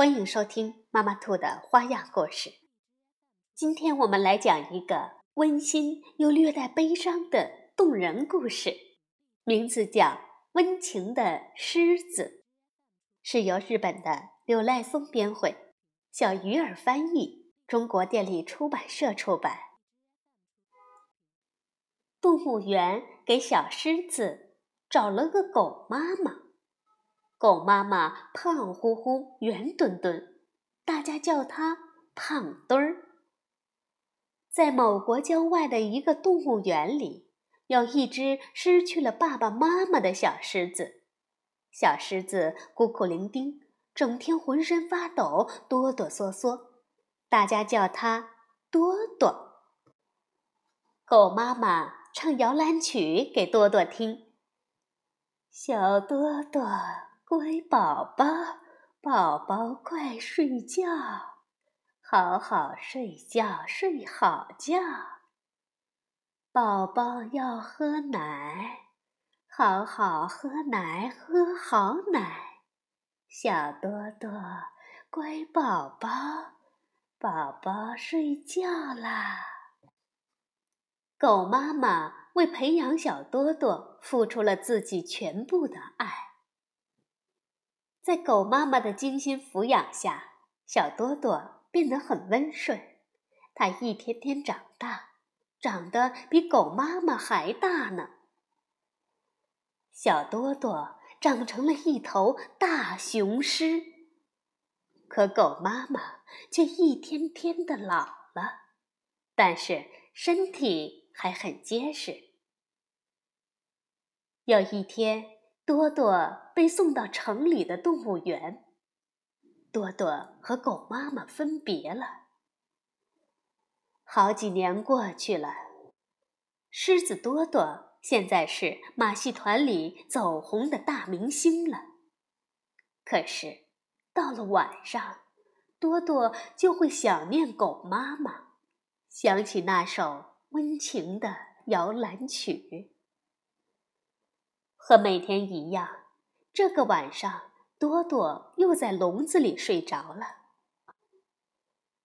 欢迎收听妈妈兔的花样故事。今天我们来讲一个温馨又略带悲伤的动人故事，名字叫《温情的狮子》，是由日本的柳赖松编绘，小鱼儿翻译，中国电力出版社出版。动物园给小狮子找了个狗妈妈。狗妈妈胖乎乎、圆墩墩，大家叫它胖墩儿。在某国郊外的一个动物园里，有一只失去了爸爸妈妈的小狮子。小狮子孤苦伶仃，整天浑身发抖，哆哆嗦嗦，大家叫它多多。狗妈妈唱摇篮曲给多多听，小多多。乖宝宝，宝宝快睡觉，好好睡觉，睡好觉。宝宝要喝奶，好好喝奶，喝好奶。小多多，乖宝宝，宝宝睡觉啦。狗妈妈为培养小多多，付出了自己全部的爱。在狗妈妈的精心抚养下，小多多变得很温顺。它一天天长大，长得比狗妈妈还大呢。小多多长成了一头大雄狮，可狗妈妈却一天天的老了，但是身体还很结实。有一天。多多被送到城里的动物园。多多和狗妈妈分别了。好几年过去了，狮子多多现在是马戏团里走红的大明星了。可是，到了晚上，多多就会想念狗妈妈，想起那首温情的摇篮曲。和每天一样，这个晚上，多多又在笼子里睡着了。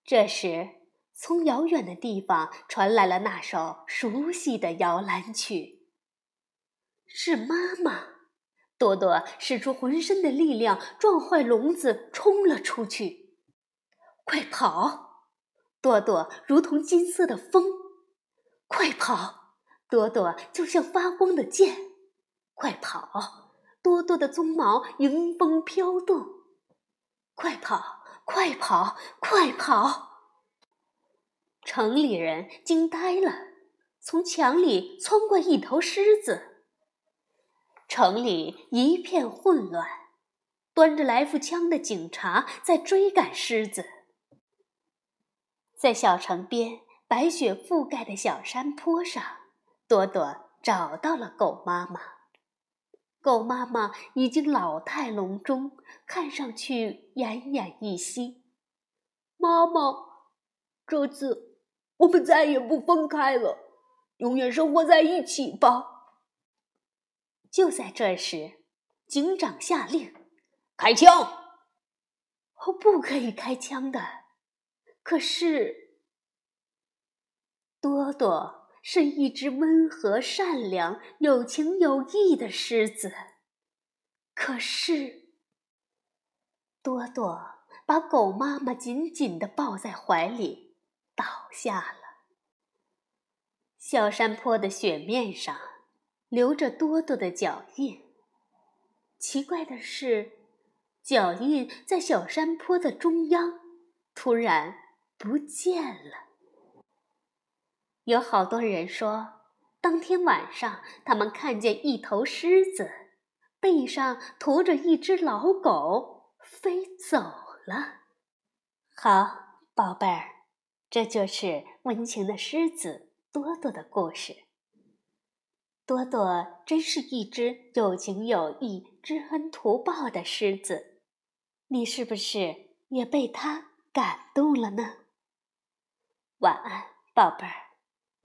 这时，从遥远的地方传来了那首熟悉的摇篮曲。是妈妈！多多使出浑身的力量，撞坏笼子，冲了出去。快跑！多多如同金色的风。快跑！多多就像发光的箭。快跑！多多的鬃毛迎风飘动。快跑！快跑！快跑！城里人惊呆了，从墙里窜过一头狮子。城里一片混乱，端着来福枪的警察在追赶狮子。在小城边白雪覆盖的小山坡上，多多找到了狗妈妈。狗妈妈已经老态龙钟，看上去奄奄一息。妈妈，这次我们再也不分开了，永远生活在一起吧。就在这时，警长下令：“开枪！”哦，不可以开枪的。可是，多多。是一只温和、善良、有情有义的狮子，可是多多把狗妈妈紧紧地抱在怀里，倒下了。小山坡的雪面上留着多多的脚印。奇怪的是，脚印在小山坡的中央突然不见了。有好多人说，当天晚上他们看见一头狮子，背上驮着一只老狗飞走了。好，宝贝儿，这就是温情的狮子多多的故事。多多真是一只有情有义、知恩图报的狮子，你是不是也被它感动了呢？晚安，宝贝儿。